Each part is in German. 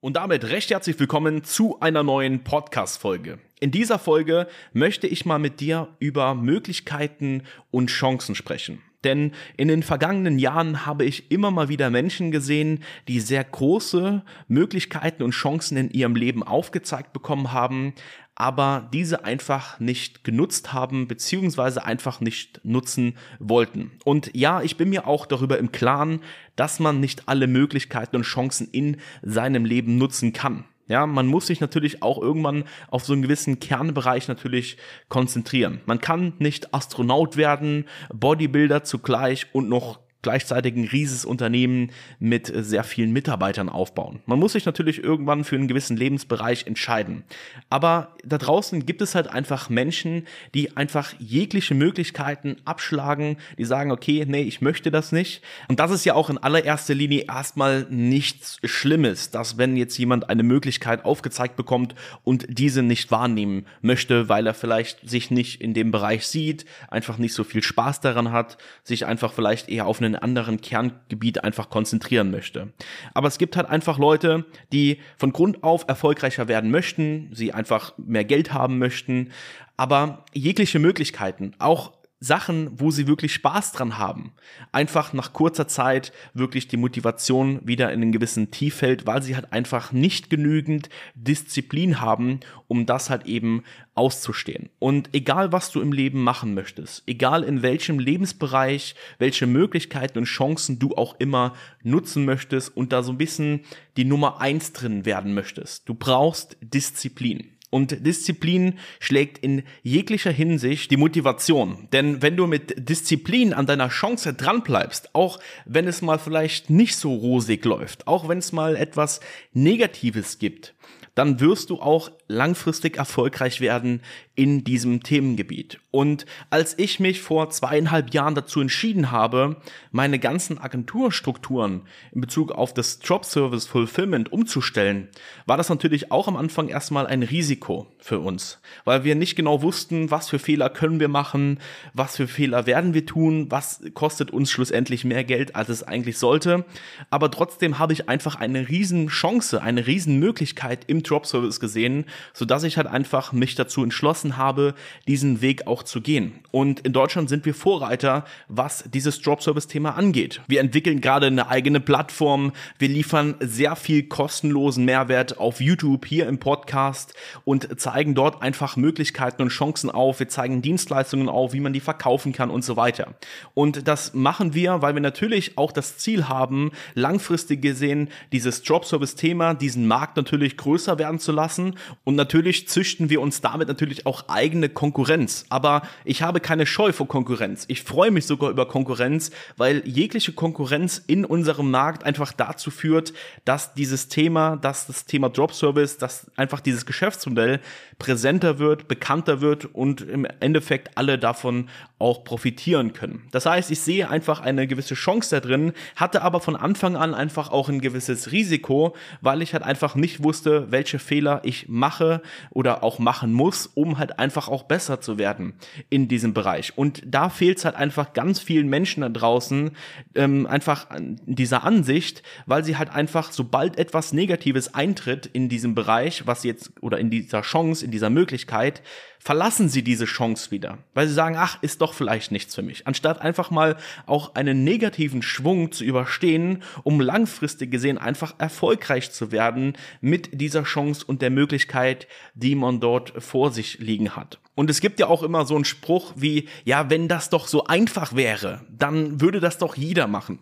Und damit recht herzlich willkommen zu einer neuen Podcast-Folge. In dieser Folge möchte ich mal mit dir über Möglichkeiten und Chancen sprechen. Denn in den vergangenen Jahren habe ich immer mal wieder Menschen gesehen, die sehr große Möglichkeiten und Chancen in ihrem Leben aufgezeigt bekommen haben, aber diese einfach nicht genutzt haben, beziehungsweise einfach nicht nutzen wollten. Und ja, ich bin mir auch darüber im Klaren, dass man nicht alle Möglichkeiten und Chancen in seinem Leben nutzen kann. Ja, man muss sich natürlich auch irgendwann auf so einen gewissen Kernbereich natürlich konzentrieren. Man kann nicht Astronaut werden, Bodybuilder zugleich und noch gleichzeitig ein rieses Unternehmen mit sehr vielen Mitarbeitern aufbauen. Man muss sich natürlich irgendwann für einen gewissen Lebensbereich entscheiden. Aber da draußen gibt es halt einfach Menschen, die einfach jegliche Möglichkeiten abschlagen, die sagen, okay, nee, ich möchte das nicht. Und das ist ja auch in allererster Linie erstmal nichts Schlimmes, dass wenn jetzt jemand eine Möglichkeit aufgezeigt bekommt und diese nicht wahrnehmen möchte, weil er vielleicht sich nicht in dem Bereich sieht, einfach nicht so viel Spaß daran hat, sich einfach vielleicht eher auf eine einen anderen Kerngebiet einfach konzentrieren möchte. Aber es gibt halt einfach Leute, die von Grund auf erfolgreicher werden möchten, sie einfach mehr Geld haben möchten, aber jegliche Möglichkeiten, auch Sachen, wo sie wirklich Spaß dran haben, einfach nach kurzer Zeit wirklich die Motivation wieder in einen gewissen Tief fällt, weil sie halt einfach nicht genügend Disziplin haben, um das halt eben auszustehen. Und egal, was du im Leben machen möchtest, egal in welchem Lebensbereich, welche Möglichkeiten und Chancen du auch immer nutzen möchtest und da so ein bisschen die Nummer eins drin werden möchtest, du brauchst Disziplin. Und Disziplin schlägt in jeglicher Hinsicht die Motivation. Denn wenn du mit Disziplin an deiner Chance dranbleibst, auch wenn es mal vielleicht nicht so rosig läuft, auch wenn es mal etwas Negatives gibt, dann wirst du auch langfristig erfolgreich werden in diesem Themengebiet. Und als ich mich vor zweieinhalb Jahren dazu entschieden habe, meine ganzen Agenturstrukturen in Bezug auf das Job Service Fulfillment umzustellen, war das natürlich auch am Anfang erstmal ein Risiko für uns, weil wir nicht genau wussten, was für Fehler können wir machen, was für Fehler werden wir tun, was kostet uns schlussendlich mehr Geld, als es eigentlich sollte. Aber trotzdem habe ich einfach eine riesen Chance, eine riesen Möglichkeit im Job Service gesehen, so dass ich halt einfach mich dazu entschlossen habe, diesen Weg auch zu gehen. Und in Deutschland sind wir Vorreiter, was dieses Drop Service Thema angeht. Wir entwickeln gerade eine eigene Plattform. Wir liefern sehr viel kostenlosen Mehrwert auf YouTube hier im Podcast und zeigen dort einfach Möglichkeiten und Chancen auf. Wir zeigen Dienstleistungen auf, wie man die verkaufen kann und so weiter. Und das machen wir, weil wir natürlich auch das Ziel haben, langfristig gesehen dieses Drop Service Thema, diesen Markt natürlich größer werden zu lassen und natürlich züchten wir uns damit natürlich auch eigene Konkurrenz. Aber ich habe keine Scheu vor Konkurrenz. Ich freue mich sogar über Konkurrenz, weil jegliche Konkurrenz in unserem Markt einfach dazu führt, dass dieses Thema, dass das Thema Drop Service, dass einfach dieses Geschäftsmodell präsenter wird, bekannter wird und im Endeffekt alle davon auch profitieren können. Das heißt, ich sehe einfach eine gewisse Chance da drin, hatte aber von Anfang an einfach auch ein gewisses Risiko, weil ich halt einfach nicht wusste, welche Fehler ich mache oder auch machen muss, um halt einfach auch besser zu werden in diesem Bereich. Und da fehlt es halt einfach ganz vielen Menschen da draußen ähm, einfach dieser Ansicht, weil sie halt einfach, sobald etwas Negatives eintritt in diesem Bereich, was jetzt oder in dieser Chance, in dieser Möglichkeit, verlassen sie diese Chance wieder, weil sie sagen, ach, ist doch vielleicht nichts für mich, anstatt einfach mal auch einen negativen Schwung zu überstehen, um langfristig gesehen einfach erfolgreich zu werden mit dieser Chance und der Möglichkeit, die man dort vor sich liegen hat. Und es gibt ja auch immer so einen Spruch wie, ja, wenn das doch so einfach wäre, dann würde das doch jeder machen.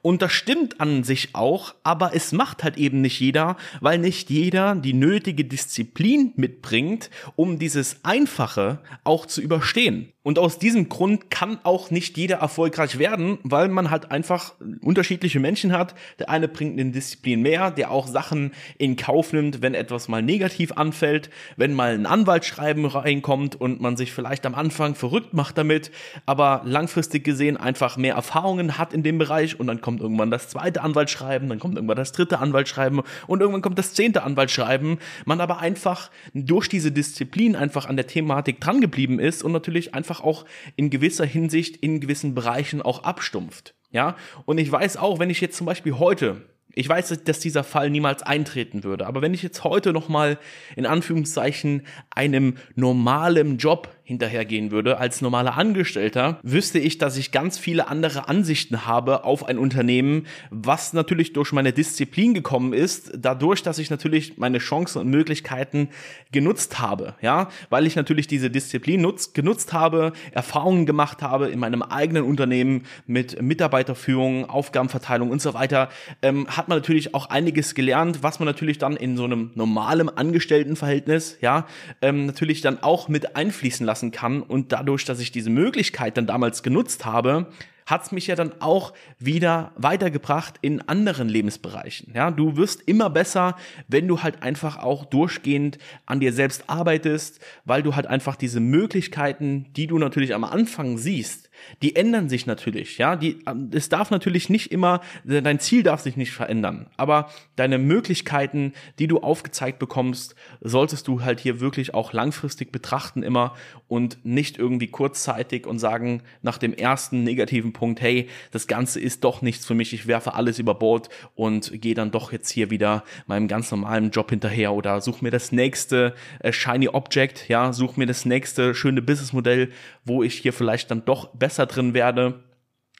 Und das stimmt an sich auch, aber es macht halt eben nicht jeder, weil nicht jeder die nötige Disziplin mitbringt, um dieses Einfache auch zu überstehen. Und aus diesem Grund kann auch nicht jeder erfolgreich werden, weil man halt einfach unterschiedliche Menschen hat. Der eine bringt eine Disziplin mehr, der auch Sachen in Kauf nimmt, wenn etwas mal negativ anfällt, wenn mal ein Anwaltsschreiben reinkommt und man sich vielleicht am Anfang verrückt macht damit, aber langfristig gesehen einfach mehr Erfahrungen hat in dem Bereich und dann kommt irgendwann das zweite Anwaltsschreiben, dann kommt irgendwann das dritte Anwaltsschreiben und irgendwann kommt das zehnte Anwaltsschreiben. Man aber einfach durch diese Disziplin einfach an der Thematik drangeblieben ist und natürlich einfach einfach auch in gewisser Hinsicht in gewissen Bereichen auch abstumpft. Ja, und ich weiß auch, wenn ich jetzt zum Beispiel heute Ich weiß, dass dieser Fall niemals eintreten würde. Aber wenn ich jetzt heute nochmal in Anführungszeichen einem normalen Job hinterhergehen würde. Als normaler Angestellter, wüsste ich, dass ich ganz viele andere Ansichten habe auf ein Unternehmen, was natürlich durch meine Disziplin gekommen ist, dadurch, dass ich natürlich meine Chancen und Möglichkeiten genutzt habe, ja, weil ich natürlich diese Disziplin nutz, genutzt habe, Erfahrungen gemacht habe in meinem eigenen Unternehmen mit Mitarbeiterführung, Aufgabenverteilung und so weiter, ähm, hat man natürlich auch einiges gelernt, was man natürlich dann in so einem normalen Angestelltenverhältnis, ja, ähm, natürlich dann auch mit einfließen lassen lassen kann. Und dadurch, dass ich diese Möglichkeit dann damals genutzt habe, hat es mich ja dann auch wieder weitergebracht in anderen Lebensbereichen. Ja, du wirst immer besser, wenn du halt einfach auch durchgehend an dir selbst arbeitest, weil du halt einfach diese Möglichkeiten, die du natürlich am Anfang siehst, die ändern sich natürlich, ja. Die, ähm, es darf natürlich nicht immer, dein Ziel darf sich nicht verändern, aber deine Möglichkeiten, die du aufgezeigt bekommst, solltest du halt hier wirklich auch langfristig betrachten immer und nicht irgendwie kurzzeitig und sagen nach dem ersten negativen Punkt, hey, das Ganze ist doch nichts für mich, ich werfe alles über Bord und gehe dann doch jetzt hier wieder meinem ganz normalen Job hinterher oder such mir das nächste äh, shiny Object, ja, such mir das nächste schöne Businessmodell, wo ich hier vielleicht dann doch besser besser drin werde.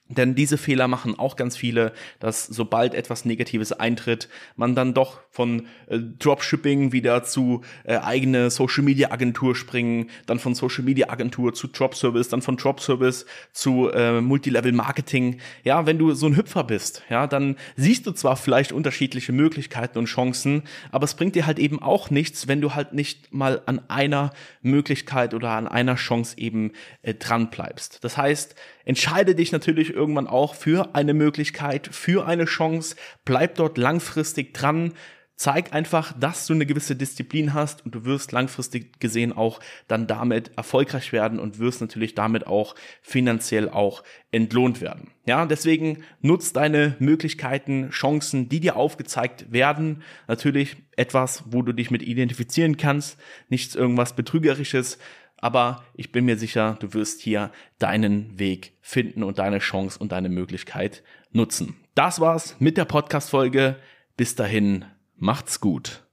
Denn diese Fehler machen auch ganz viele, dass sobald etwas Negatives eintritt, man dann doch von äh, Dropshipping wieder zu äh, eigene Social Media Agentur springen, dann von Social Media Agentur zu Drop Service, dann von Drop Service zu äh, Multilevel Marketing. Ja, wenn du so ein Hüpfer bist, ja, dann siehst du zwar vielleicht unterschiedliche Möglichkeiten und Chancen, aber es bringt dir halt eben auch nichts, wenn du halt nicht mal an einer Möglichkeit oder an einer Chance eben äh, dran bleibst. Das heißt, entscheide dich natürlich irgendwann auch für eine Möglichkeit, für eine Chance, bleib dort langfristig dran, zeig einfach, dass du eine gewisse Disziplin hast und du wirst langfristig gesehen auch dann damit erfolgreich werden und wirst natürlich damit auch finanziell auch entlohnt werden. Ja, deswegen nutzt deine Möglichkeiten, Chancen, die dir aufgezeigt werden. Natürlich etwas, wo du dich mit identifizieren kannst, nichts irgendwas betrügerisches, aber ich bin mir sicher, du wirst hier deinen Weg finden und deine Chance und deine Möglichkeit nutzen. Das war's mit der Podcast-Folge. Bis dahin, macht's gut.